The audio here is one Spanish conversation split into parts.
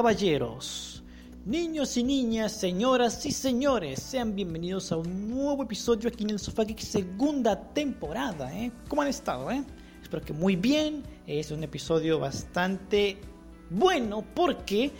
Caballeros, niños y niñas, señoras y señores, sean bienvenidos a un nuevo episodio aquí en el Sofá segunda temporada. ¿eh? ¿Cómo han estado? Eh? Espero que muy bien. Es un episodio bastante bueno porque,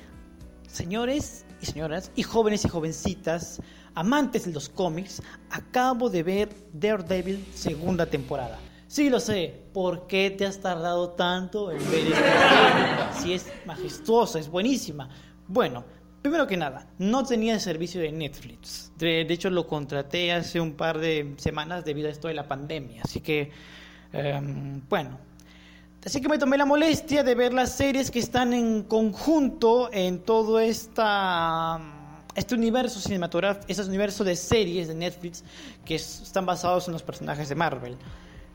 señores y señoras, y jóvenes y jovencitas, amantes de los cómics, acabo de ver Daredevil segunda temporada. Sí, lo sé. ¿Por qué te has tardado tanto en ver esta Si es majestuosa, es buenísima. Bueno, primero que nada, no tenía el servicio de Netflix. De, hecho, lo contraté hace un par de semanas debido a esto de la pandemia. Así que, em, bueno. Así que me tomé la molestia de ver las series que están en conjunto en todo esta este universo cinematográfico, este universo de series de Netflix que están basados en los personajes de Marvel.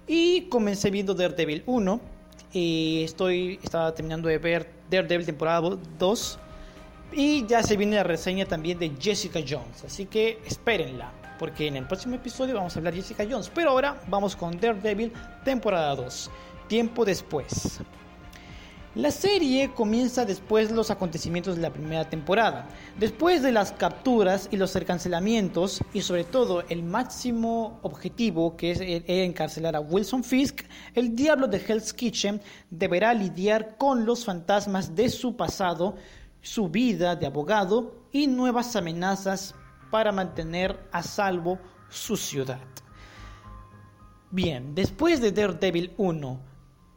Y comencé viendo Daredevil 1. Y estoy, estaba terminando de ver Daredevil temporada 2. Y ya se viene la reseña también de Jessica Jones. Así que espérenla. Porque en el próximo episodio vamos a hablar de Jessica Jones. Pero ahora vamos con Daredevil temporada 2. Tiempo después. La serie comienza después de los acontecimientos de la primera temporada, después de las capturas y los encarcelamientos y sobre todo el máximo objetivo que es encarcelar a Wilson Fisk, el diablo de Hell's Kitchen deberá lidiar con los fantasmas de su pasado, su vida de abogado y nuevas amenazas para mantener a salvo su ciudad. Bien, después de Daredevil 1,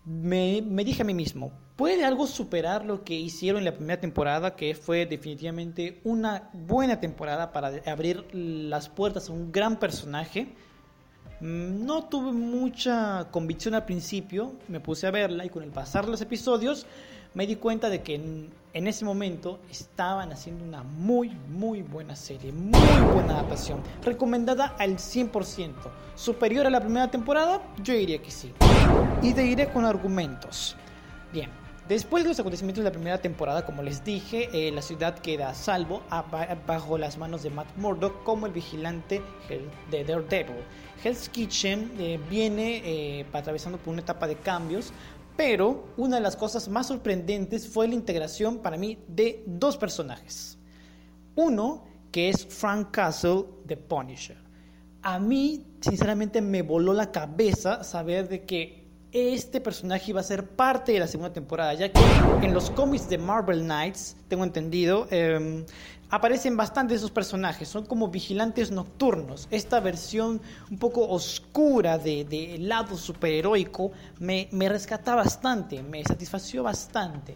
me, me dije a mí mismo, ¿Puede algo superar lo que hicieron en la primera temporada, que fue definitivamente una buena temporada para abrir las puertas a un gran personaje? Mm, no tuve mucha convicción al principio, me puse a verla y con el pasar de los episodios me di cuenta de que en, ese momento estaban haciendo una muy, muy buena serie, muy buena adaptación, recomendada al 100%. ¿Superior a la primera temporada? Yo diría que sí. Y te diré con argumentos. Bien, Después de los acontecimientos de la primera temporada, como les dije, eh, la ciudad queda a salvo bajo las manos de Matt Murdock como el vigilante de Daredevil. Hell's Kitchen eh, viene eh, atravesando por una etapa de cambios, pero una de las cosas más sorprendentes fue la integración para mí de dos personajes. Uno, que es Frank Castle de Punisher. A mí, sinceramente, me voló la cabeza saber de que este personaje iba a ser parte de la segunda temporada, ya que en los cómics de Marvel Knights, tengo entendido, em, aparecen bastante esos personajes, son como vigilantes nocturnos. Esta versión un poco oscura del de lado superheroico me, me rescata bastante, me satisfació bastante.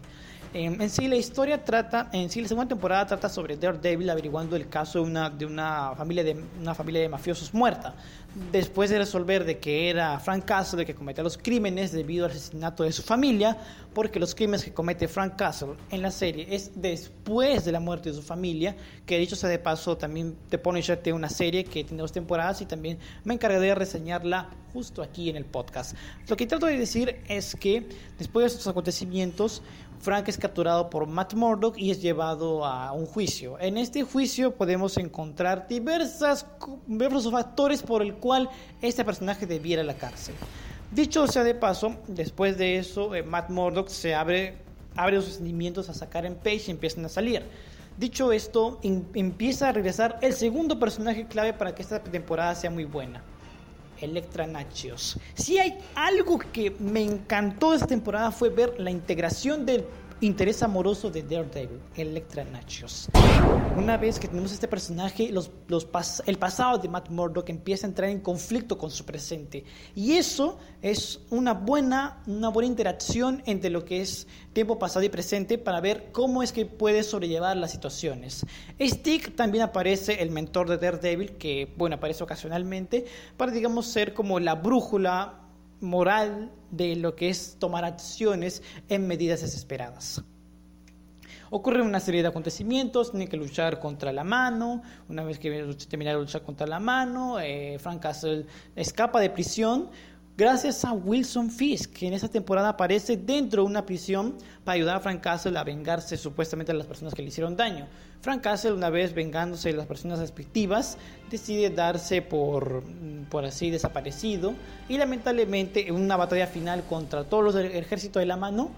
Em, en sí la historia trata, en sí la segunda temporada trata sobre Daredevil averiguando el caso de una, familia, de una familia de mafiosos muerta. Después de resolver de que era Frank Castle el que cometía los crímenes debido al asesinato de su familia, porque los crímenes que comete Frank Castle en la serie es después de la muerte de su familia, que dicho sea de paso también te pone tiene una serie que tiene dos temporadas y también me encargaré de reseñarla justo aquí en el podcast. Lo que trato de decir es que después de estos acontecimientos, Frank es capturado por Matt Murdock y es llevado a un juicio. En este juicio podemos encontrar diversas, diversos factores por el cual este personaje debiera la cárcel. Dicho sea de paso, después de eso, eh, Matt Murdock se abre, abre los sentimientos a sacar en Page y empiezan a salir. Dicho esto, empieza a regresar el segundo personaje clave para que esta temporada sea muy buena. Electra Nachios. Si hay algo que me encantó esta temporada fue ver la integración del interés amoroso de Daredevil, Electra Nachos. Una vez que tenemos este personaje, el pasado de Matt Murdock empieza a entrar en conflicto con su presente. Y eso es una buena, una buena interacción entre lo que es tiempo pasado y presente para ver cómo es que puede sobrellevar las situaciones. Stick también aparece el mentor de Daredevil, que bueno, aparece ocasionalmente, para digamos ser como la brújula moral de lo que es tomar acciones en medidas desesperadas. Ocurre una serie de acontecimientos, tiene que luchar contra la mano, una vez que termina de luchar contra la mano, eh, Frank Castle escapa de prisión, gracias a Wilson Fisk, que en esa temporada aparece dentro de una prisión para ayudar a Frank Castle a vengarse supuestamente de las personas que le hicieron daño. Frank Castle, una vez vengándose de las personas respectivas, decide darse por, por así desaparecido y lamentablemente en una batalla final contra todos los del ejército de la mano,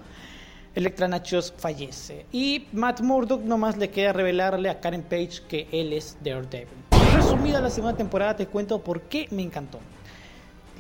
Electra Nachos fallece. Y Matt Murdock nomás le queda revelarle a Karen Page que él es Daredevil. Resumida la segunda temporada, te cuento por qué me encantó.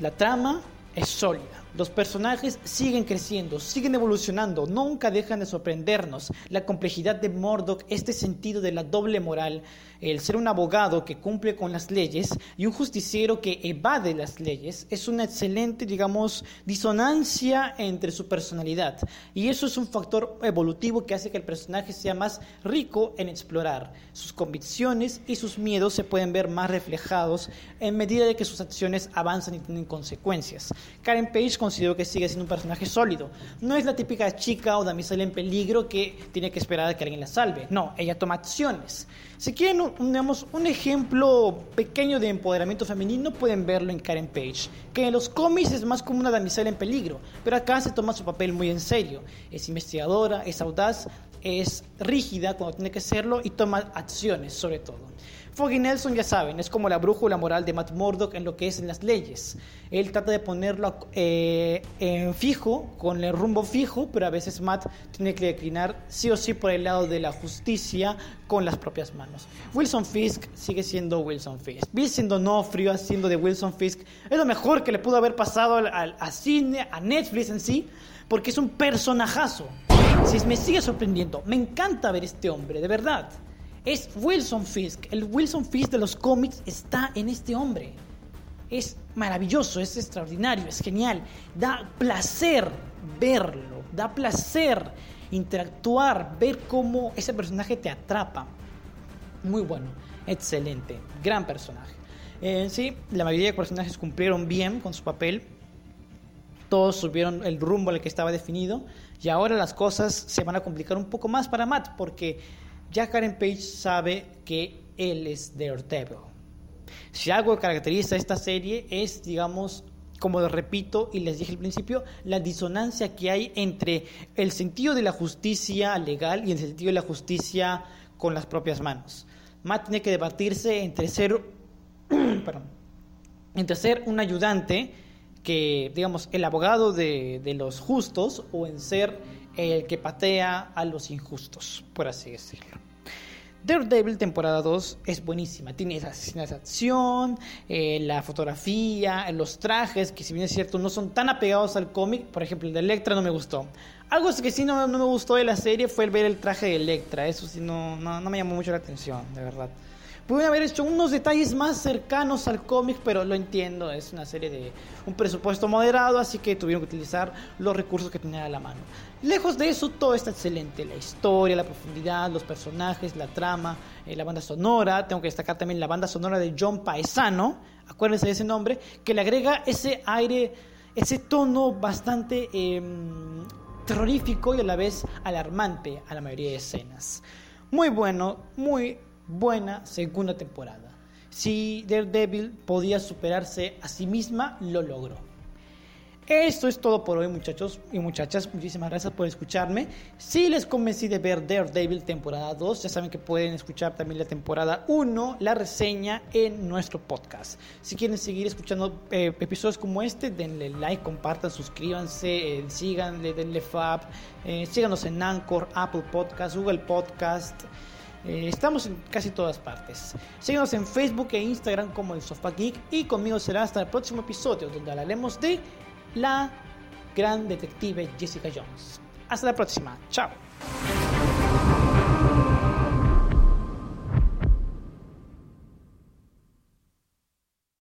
La trama es sólida. Los personajes siguen creciendo, siguen evolucionando, nunca dejan de sorprendernos. La complejidad de Murdoch, este sentido de la doble moral, el ser un abogado que cumple con las leyes y un justiciero que evade las leyes, es una excelente, digamos, disonancia entre su personalidad. Y eso es un factor evolutivo que hace que el personaje sea más rico en explorar. Sus convicciones y sus miedos se pueden ver más reflejados en medida de que sus acciones avanzan y tienen consecuencias. Karen Page considero que sigue siendo un personaje sólido. No es la típica chica o damisela en peligro que tiene que esperar a que alguien la salve. No, ella toma acciones. Si quieren un, un ejemplo pequeño de empoderamiento femenino, pueden verlo en Karen Page, que en los cómics es más como una damisela en peligro, pero acá se toma su papel muy en serio. Es investigadora, es audaz, es rígida cuando tiene que serlo y toma acciones sobre todo. Foggy Nelson, ya saben, es como la brújula moral de Matt Murdock en lo que es en las leyes. Él trata de ponerlo eh, en fijo, con el rumbo fijo, pero a veces Matt tiene que declinar sí o sí por el lado de la justicia con las propias manos. Wilson Fisk sigue siendo Wilson Fisk. Vincent D'Onofrio haciendo de Wilson Fisk es lo mejor que le pudo haber pasado a cine, a Netflix en sí, porque es un personajazo. Si me sigue sorprendiendo, me encanta ver este hombre, de verdad es Wilson Fisk. El Wilson Fisk de los cómics está en este hombre. Es maravilloso, es extraordinario, es genial. Da placer verlo, da placer interactuar, ver cómo ese personaje te atrapa. Muy bueno, excelente, gran personaje. En sí, la mayoría de personajes cumplieron bien con su papel. Todos subieron el rumbo al que estaba definido. Y ahora las cosas se van a complicar un poco más para Matt porque ya Karen Page sabe que él es Daredevil. Si algo caracteriza esta serie es, digamos, como lo repito y les dije al principio, la disonancia que hay entre el sentido de la justicia legal y el sentido de la justicia con las propias manos. Matt tiene que debatirse entre ser, entre ser un ayudante, que digamos el abogado de, de los justos, o en ser el que patea a los injustos, por así decirlo. Daredevil temporada 2 es buenísima. Tiene escenas de acción, eh, la fotografía, los trajes, que si bien es cierto no son tan apegados al cómic. Por ejemplo, el de Electra no me gustó. Algo que sí no, no, me gustó de la serie fue el ver el traje de Electra. Eso sí no, no me llamó mucho la atención, de verdad. Pueden haber hecho unos detalles más cercanos al cómic, pero lo entiendo, es una serie de un presupuesto moderado, así que tuvieron que utilizar los recursos que tenían a la mano. Lejos de eso, todo está excelente, la historia, la profundidad, los personajes, la trama, eh, la banda sonora, tengo que destacar también la banda sonora de John Paesano, acuérdense de ese nombre, que le agrega ese aire, ese tono bastante em, terrorífico y a la vez alarmante a la mayoría de escenas. Muy bueno, muy buena segunda temporada. Si Daredevil podía superarse a sí misma, lo logró. Esto es todo por hoy muchachos y muchachas, muchísimas gracias por escucharme. Si les convencí de ver Daredevil temporada 2, ya saben que pueden escuchar también la temporada 1, la reseña en nuestro podcast. Si quieren seguir escuchando eh, episodios como este, denle like, compartan, suscríbanse, eh, síganle, denle fab, eh, síganos en Anchor, Apple Podcast, Google Podcast. Eh, estamos en casi todas partes. Síguenos en Facebook e Instagram como el Sofá Geek y conmigo será hasta el próximo episodio donde hablaremos de la gran detective Jessica Jones. Hasta la próxima. Chao.